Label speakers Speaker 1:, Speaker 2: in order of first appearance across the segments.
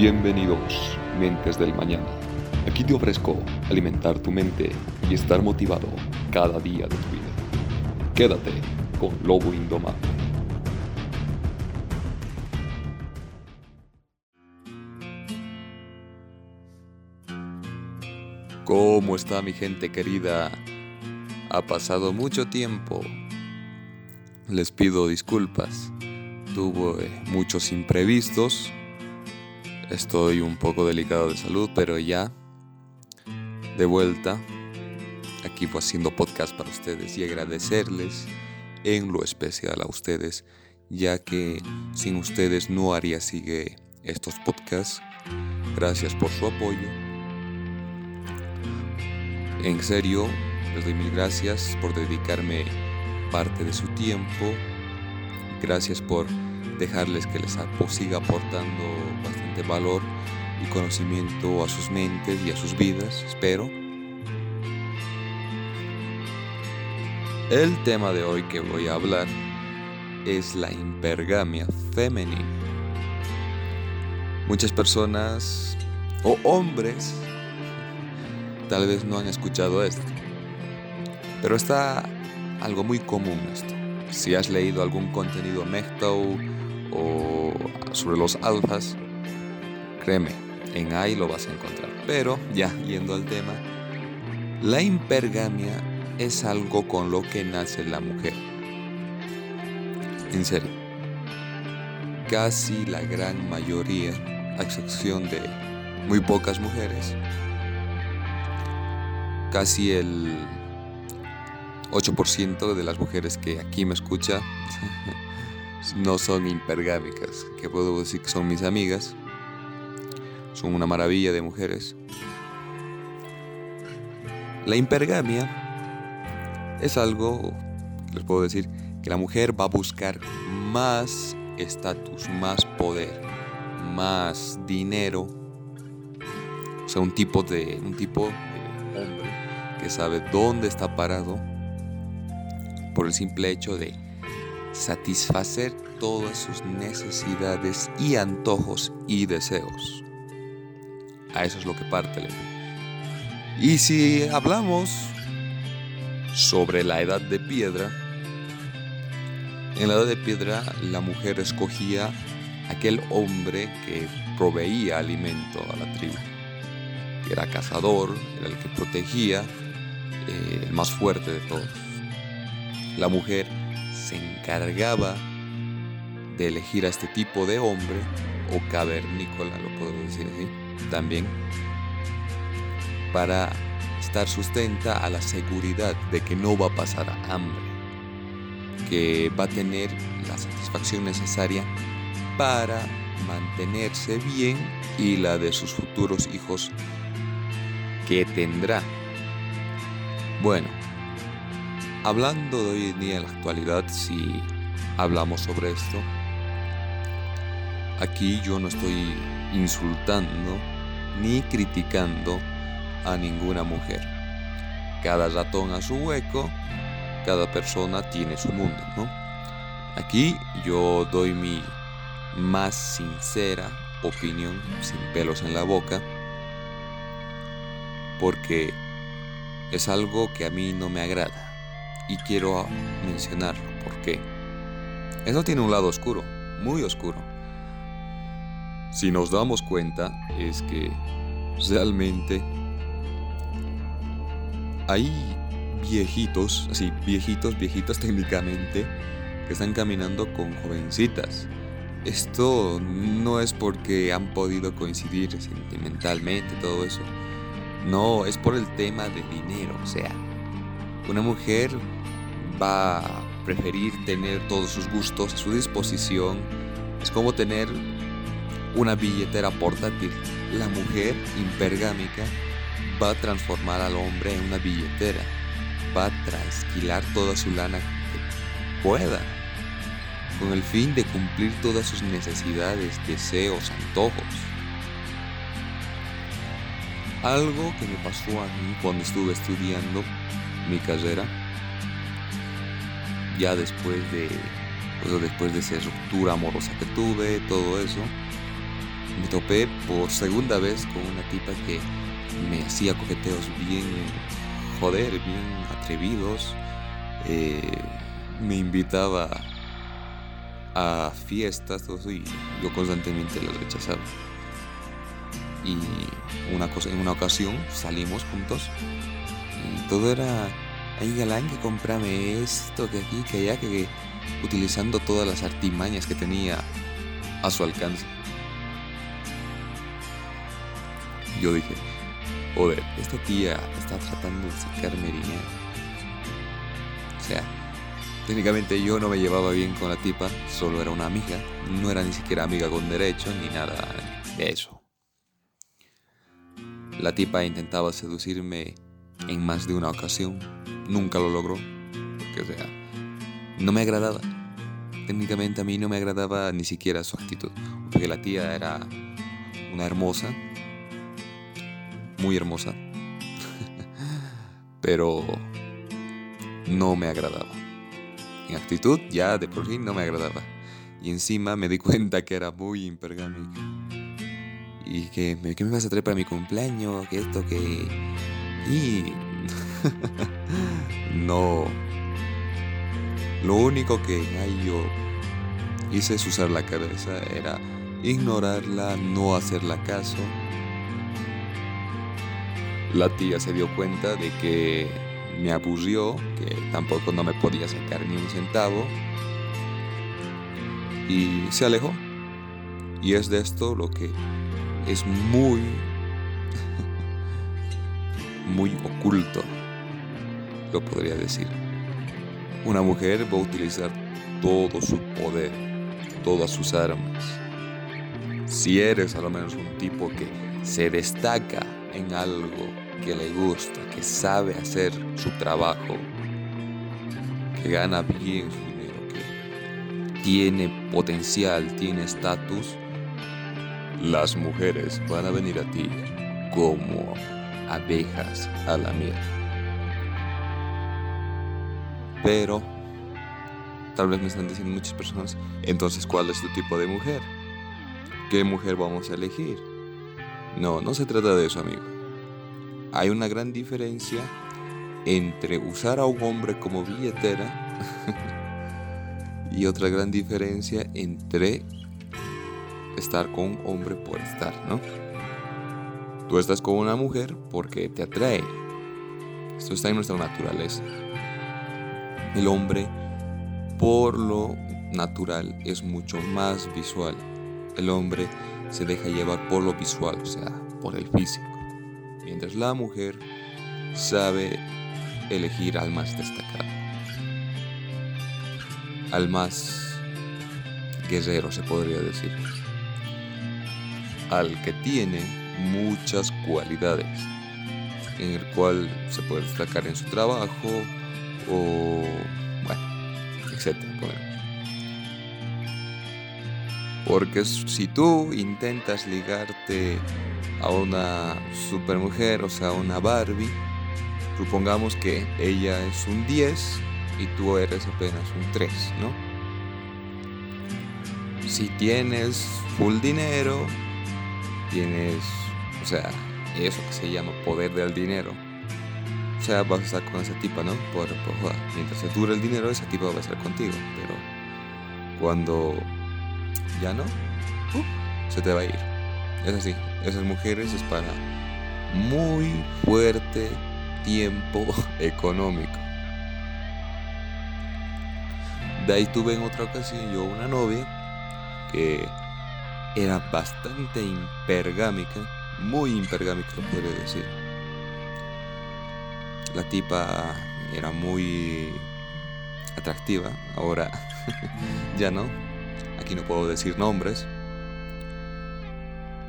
Speaker 1: Bienvenidos, mentes del mañana. Aquí te ofrezco alimentar tu mente y estar motivado cada día de tu vida. Quédate con Lobo Indomable. ¿Cómo está mi gente querida? Ha pasado mucho tiempo. Les pido disculpas. Tuve muchos imprevistos Estoy un poco delicado de salud, pero ya de vuelta aquí haciendo podcast para ustedes y agradecerles en lo especial a ustedes, ya que sin ustedes no haría sigue estos podcasts. Gracias por su apoyo. En serio, les doy mil gracias por dedicarme parte de su tiempo. Gracias por dejarles que les siga aportando bastante valor y conocimiento a sus mentes y a sus vidas, espero. El tema de hoy que voy a hablar es la impergamia femenina. Muchas personas o hombres tal vez no han escuchado esto, pero está algo muy común esto. Si has leído algún contenido MGTOW o sobre los alfas, créeme, en ahí lo vas a encontrar. Pero ya yendo al tema, la impergamia es algo con lo que nace la mujer. En serio, casi la gran mayoría, a excepción de muy pocas mujeres, casi el 8% de las mujeres que aquí me escucha no son impergámicas, que puedo decir que son mis amigas. Son una maravilla de mujeres. La impergamia es algo, les puedo decir, que la mujer va a buscar más estatus, más poder, más dinero. O sea, un tipo de un tipo de hombre que sabe dónde está parado por el simple hecho de satisfacer todas sus necesidades y antojos y deseos. A eso es lo que parte la Y si hablamos sobre la edad de piedra, en la edad de piedra la mujer escogía aquel hombre que proveía alimento a la tribu, que era cazador, era el que protegía, eh, el más fuerte de todos. La mujer se encargaba de elegir a este tipo de hombre, o cavernícola, lo puedo decir así, también, para estar sustenta a la seguridad de que no va a pasar hambre, que va a tener la satisfacción necesaria para mantenerse bien y la de sus futuros hijos que tendrá. Bueno, Hablando de hoy en día en la actualidad, si hablamos sobre esto, aquí yo no estoy insultando ni criticando a ninguna mujer. Cada ratón a su hueco, cada persona tiene su mundo, ¿no? Aquí yo doy mi más sincera opinión, sin pelos en la boca, porque es algo que a mí no me agrada y quiero mencionarlo porque eso tiene un lado oscuro, muy oscuro. Si nos damos cuenta es que realmente hay viejitos, así, viejitos, viejitos técnicamente, que están caminando con jovencitas. Esto no es porque han podido coincidir sentimentalmente, todo eso. No, es por el tema de dinero, o sea, una mujer va a preferir tener todos sus gustos a su disposición. Es como tener una billetera portátil. La mujer impergámica va a transformar al hombre en una billetera. Va a trasquilar toda su lana que pueda, con el fin de cumplir todas sus necesidades, deseos, antojos. Algo que me pasó a mí cuando estuve estudiando mi carrera ya después de pues, después de esa ruptura amorosa que tuve todo eso me topé por segunda vez con una tipa que me hacía coqueteos bien, joder, bien atrevidos. Eh, me invitaba a fiestas, todo y yo constantemente las rechazaba. Y una cosa, en una ocasión salimos juntos todo era, ay galán que comprame esto, que aquí, que allá, que utilizando todas las artimañas que tenía a su alcance. Yo dije, joder, esta tía está tratando de sacarme dinero. O sea, técnicamente yo no me llevaba bien con la tipa, solo era una amiga, no era ni siquiera amiga con derecho ni nada de eso. La tipa intentaba seducirme en más de una ocasión, nunca lo logró, porque o sea, no me agradaba. Técnicamente a mí no me agradaba ni siquiera su actitud, porque la tía era una hermosa, muy hermosa, pero no me agradaba. En actitud ya de por sí no me agradaba. Y encima me di cuenta que era muy impergámica. Y que, ¿qué me vas a traer para mi cumpleaños? Que esto, que... Y... no. Lo único que yo hice es usar la cabeza, era ignorarla, no hacerla caso la tía se dio cuenta de que me aburrió, que tampoco no me podía sacar ni un centavo y se alejó. Y es de esto lo que es muy, muy oculto, lo podría decir. Una mujer va a utilizar todo su poder, todas sus armas. Si eres a lo menos un tipo que se destaca en algo que le gusta, que sabe hacer su trabajo, que gana bien su dinero, que tiene potencial, tiene estatus, las mujeres van a venir a ti como abejas a la miel. Pero, tal vez me están diciendo muchas personas, entonces, ¿cuál es tu tipo de mujer? ¿Qué mujer vamos a elegir? No, no se trata de eso, amigo. Hay una gran diferencia entre usar a un hombre como billetera y otra gran diferencia entre estar con un hombre por estar, ¿no? Tú estás con una mujer porque te atrae. Esto está en nuestra naturaleza. El hombre, por lo natural, es mucho más visual. El hombre se deja llevar por lo visual, o sea, por el físico. Mientras la mujer sabe elegir al más destacado, al más guerrero se podría decir, al que tiene muchas cualidades, en el cual se puede destacar en su trabajo o, bueno, etcétera. Porque si tú intentas ligarte a una supermujer, o sea, a una Barbie, supongamos que ella es un 10 y tú eres apenas un 3, ¿no? Si tienes full dinero, tienes, sea, eso que se llama poder del dinero. O sea, vas a estar con esa tipa, ¿no? Por, por mientras se dure el dinero, esa tipa va a estar contigo. Pero cuando ya no, uh, se te va a ir. Es así, esas mujeres es para muy fuerte tiempo económico. De ahí tuve en otra ocasión yo una novia que era bastante impergámica, muy impergámica podría decir. La tipa era muy atractiva, ahora ya no, Aquí no puedo decir nombres.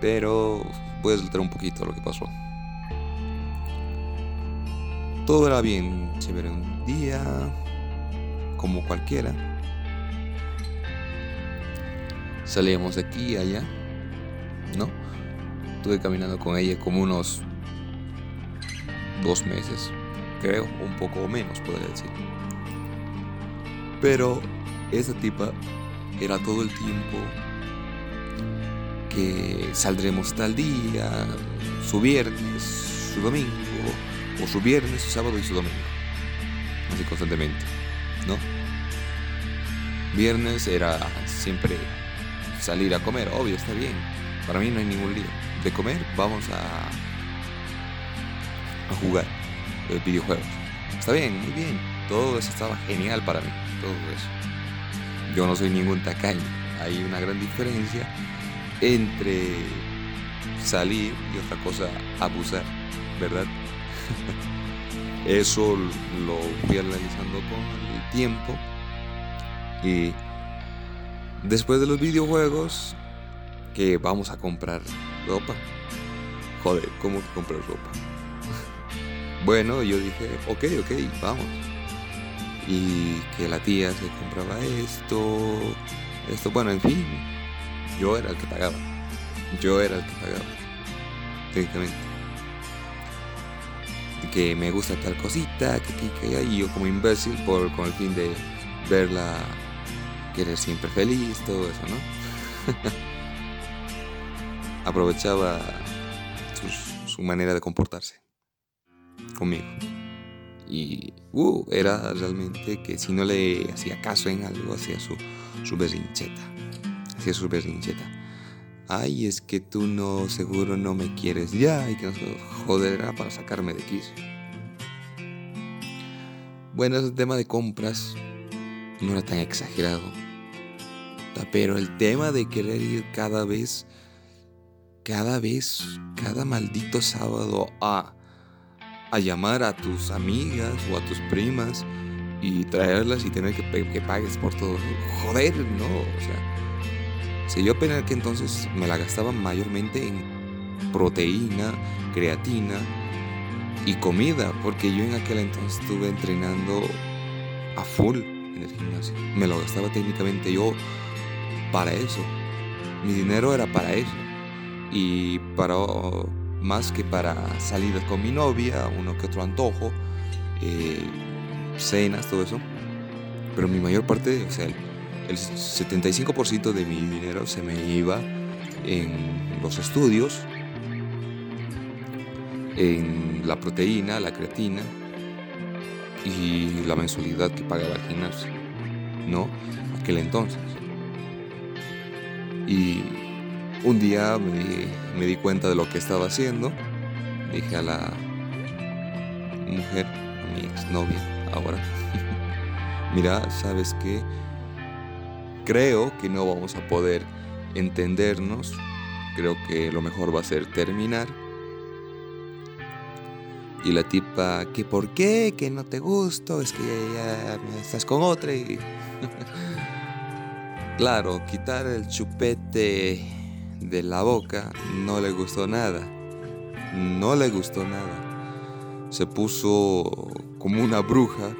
Speaker 1: Pero voy a un poquito lo que pasó. Todo era bien chévere un día, como cualquiera. Salíamos de aquí allá, ¿no? Estuve caminando con ella como unos dos meses, creo, un poco menos, podría decir. Pero esa tipa era todo el tiempo que saldremos tal día, su viernes, su domingo, o su viernes, su sábado y su domingo. Así constantemente, ¿no? Viernes era siempre salir a comer, obvio, está bien. Para mí no hay ningún lío. De comer, vamos a, a jugar eh, videojuegos. Está bien, muy bien. Todo eso estaba genial para mí. Todo eso. Yo no soy ningún tacaño. Hay una gran diferencia entre salir y otra cosa abusar, ¿verdad? Eso lo fui analizando con el tiempo y después de los videojuegos que vamos a comprar ropa. Joder, ¿cómo que comprar ropa? bueno, yo dije, ok, ok, vamos. Y que la tía se compraba esto, esto, bueno, en fin, yo era el que pagaba. Yo era el que pagaba. Técnicamente. Que me gusta tal cosita, que aquí, que y yo como imbécil por, con el fin de verla querer siempre feliz, todo eso, ¿no? Aprovechaba su manera de comportarse conmigo. Y uh, era realmente que si no le hacía caso en algo, hacía su, su berrincheta. Hacía su berrincheta. Ay, es que tú no, seguro no me quieres ya y que no joderá para sacarme de quicio. Bueno, ese tema de compras no era tan exagerado. Pero el tema de querer ir cada vez, cada vez, cada maldito sábado a a llamar a tus amigas o a tus primas y traerlas y tener que, que pagues por todo. Joder, no, o sea, si yo apenas que entonces me la gastaba mayormente en proteína, creatina y comida, porque yo en aquel entonces estuve entrenando a full en el gimnasio. Me lo gastaba técnicamente yo para eso. Mi dinero era para eso. Y para más que para salir con mi novia, uno que otro antojo, eh, cenas, todo eso. Pero mi mayor parte, o sea, el, 75% de mi dinero se me iba en los estudios, en la proteína, la creatina y la mensualidad que pagaba el gimnasio, ¿no? Aquel entonces. Y un día me, di cuenta de lo que estaba haciendo. Dije a la mujer, a mi exnovia ahora, mira, ¿sabes qué? Creo que no vamos a poder entendernos. Creo que lo mejor va a ser terminar. Y la tipa, ¿que por qué? Que no te gusto, es que ya estás con otra y... claro, quitar el chupete de la boca no le gustó nada. No le gustó nada. Se puso como una bruja.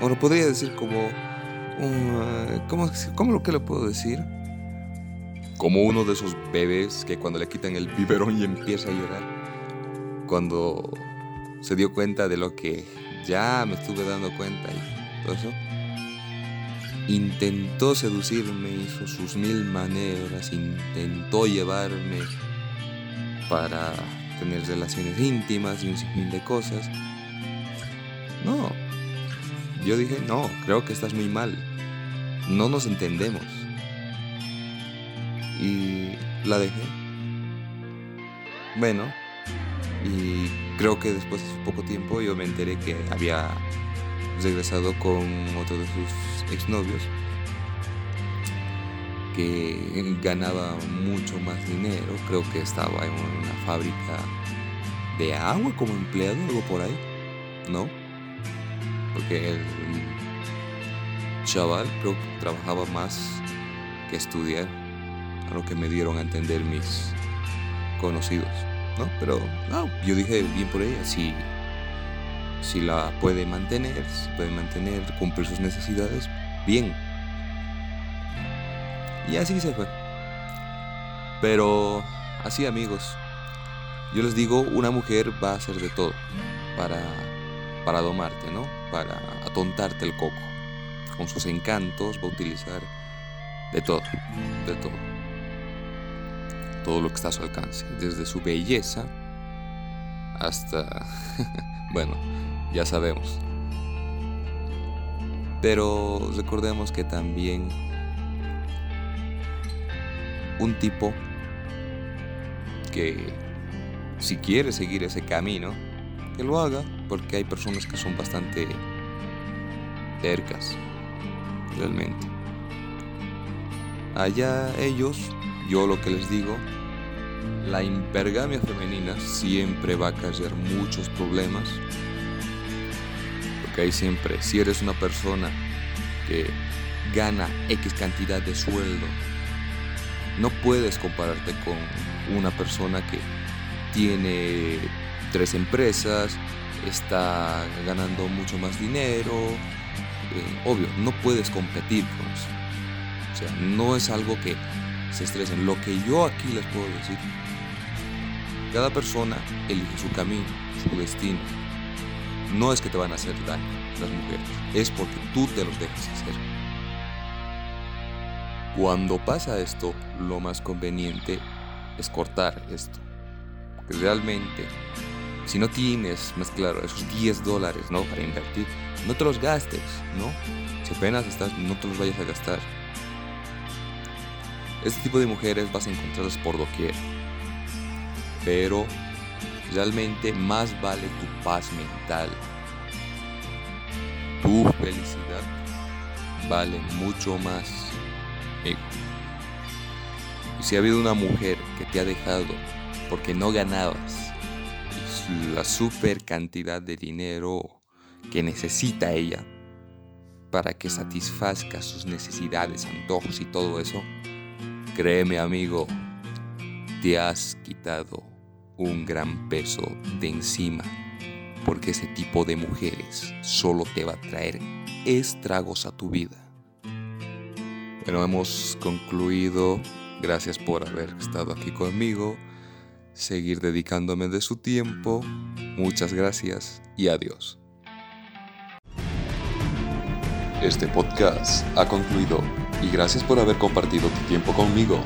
Speaker 1: O lo podría decir como... ¿cómo, ¿Cómo lo que le puedo decir? Como uno de esos bebés que cuando le quitan el biberón y empieza a llorar. Cuando se dio cuenta de lo que ya me estuve dando cuenta y todo eso Intentó seducirme, hizo sus mil maneras, intentó llevarme para tener relaciones íntimas y un sinfín de cosas. No, yo dije, no, creo que estás muy mal. No nos entendemos. Y la dejé. Bueno, y creo que después de poco tiempo yo me enteré que había regresado con otro de sus exnovios que ganaba mucho más dinero, creo que estaba en una fábrica de agua como empleado, algo por ahí, ¿no? Porque el chaval creo que trabajaba más que estudiar, a lo que me dieron a entender mis conocidos, ¿no? Pero no, yo dije bien por ella, si si la puede mantener, si puede mantener, cumplir sus necesidades, bien. Y así se fue. Pero así amigos, yo les digo, una mujer va a hacer de todo para, para domarte, ¿no? Para atontarte el coco. Con sus encantos va a utilizar de todo, de todo. todo lo que está a su alcance, desde su belleza hasta, bueno, ya sabemos. Pero recordemos que también un tipo que si quiere seguir ese camino, que lo haga, porque hay personas que son bastante tercas, realmente. Allá ellos, yo lo que les digo, la hipergamia femenina siempre va a causar muchos problemas. Porque hay siempre, si eres una persona que gana X cantidad de sueldo, no puedes compararte con una persona que tiene tres empresas, está ganando mucho más dinero. Eh, obvio, no puedes competir con eso. O sea, no es algo que se estresen. Lo que yo aquí les puedo decir, cada persona elige su camino, su destino. No es que te van a hacer daño las mujeres, es porque tú te los dejas hacer. Cuando pasa esto, lo más conveniente es cortar esto. Porque realmente, si no tienes, más claro, esos 10 dólares ¿no? para invertir, no te los gastes, ¿no? Si apenas estás, no te los vayas a gastar. Este tipo de mujeres vas a encontrarlas por doquier. Pero realmente más vale tu paz mental. Tu felicidad vale mucho más, amigo. Y si ha habido una mujer que te ha dejado porque no ganabas la super cantidad de dinero que necesita ella para que satisfazca sus necesidades, antojos y todo eso, Créeme amigo, te has quitado un gran peso de encima, porque ese tipo de mujeres solo te va a traer estragos a tu vida. Bueno, hemos concluido. Gracias por haber estado aquí conmigo, seguir dedicándome de su tiempo. Muchas gracias y adiós. Este podcast ha concluido y gracias por haber compartido tu tiempo conmigo.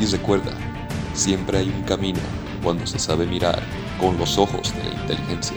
Speaker 1: Y recuerda, siempre hay un camino cuando se sabe mirar con los ojos de la inteligencia.